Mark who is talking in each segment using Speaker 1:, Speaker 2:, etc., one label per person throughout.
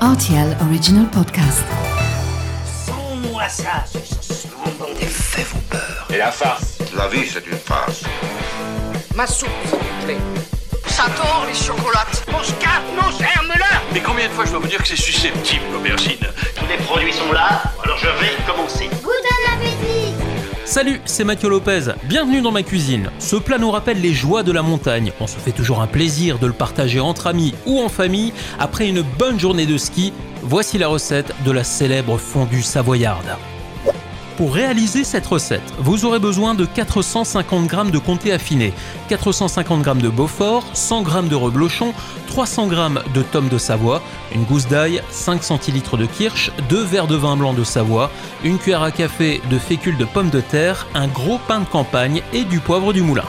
Speaker 1: RTL Original Podcast.
Speaker 2: Sans-moi ça, ce
Speaker 3: Les faits vous peur.
Speaker 4: Et la farce
Speaker 5: La vie, c'est une farce.
Speaker 6: Ma soupe, s'il vous plaît. J'adore les chocolates.
Speaker 2: Mon scarpe, mon germe-là
Speaker 3: Mais combien de fois je dois vous dire que c'est susceptible, l'aubergine?
Speaker 2: Tous les produits sont là, alors je vais commencer.
Speaker 7: Salut, c'est Mathieu Lopez. Bienvenue dans ma cuisine. Ce plat nous rappelle les joies de la montagne. On se fait toujours un plaisir de le partager entre amis ou en famille après une bonne journée de ski. Voici la recette de la célèbre fondue savoyarde. Pour réaliser cette recette, vous aurez besoin de 450 g de comté affiné, 450 g de Beaufort, 100 g de reblochon, 300 g de tomes de Savoie, une gousse d'ail, 5 centilitres de kirsch, 2 verres de vin blanc de Savoie, une cuillère à café de fécule de pommes de terre, un gros pain de campagne et du poivre du moulin.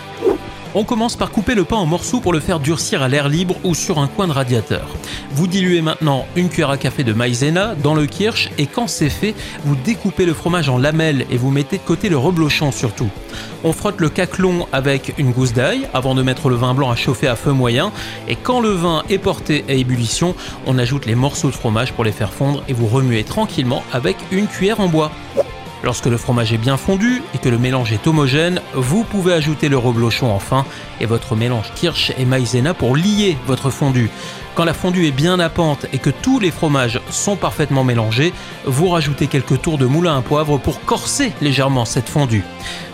Speaker 7: On commence par couper le pain en morceaux pour le faire durcir à l'air libre ou sur un coin de radiateur. Vous diluez maintenant une cuillère à café de maïzena dans le kirsch et quand c'est fait, vous découpez le fromage en lamelles et vous mettez de côté le reblochon surtout. On frotte le caclon avec une gousse d'ail avant de mettre le vin blanc à chauffer à feu moyen et quand le vin est porté à ébullition, on ajoute les morceaux de fromage pour les faire fondre et vous remuez tranquillement avec une cuillère en bois. Lorsque le fromage est bien fondu et que le mélange est homogène, vous pouvez ajouter le reblochon enfin et votre mélange kirsch et maïzena pour lier votre fondu. Quand la fondue est bien à pente et que tous les fromages sont parfaitement mélangés, vous rajoutez quelques tours de moulin à poivre pour corser légèrement cette fondue.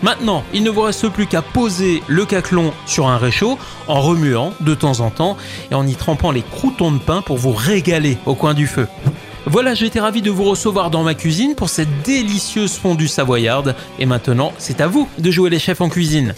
Speaker 7: Maintenant, il ne vous reste plus qu'à poser le caclon sur un réchaud en remuant de temps en temps et en y trempant les croutons de pain pour vous régaler au coin du feu. Voilà, j'étais ravi de vous recevoir dans ma cuisine pour cette délicieuse fondue savoyarde. Et maintenant, c'est à vous de jouer les chefs en cuisine.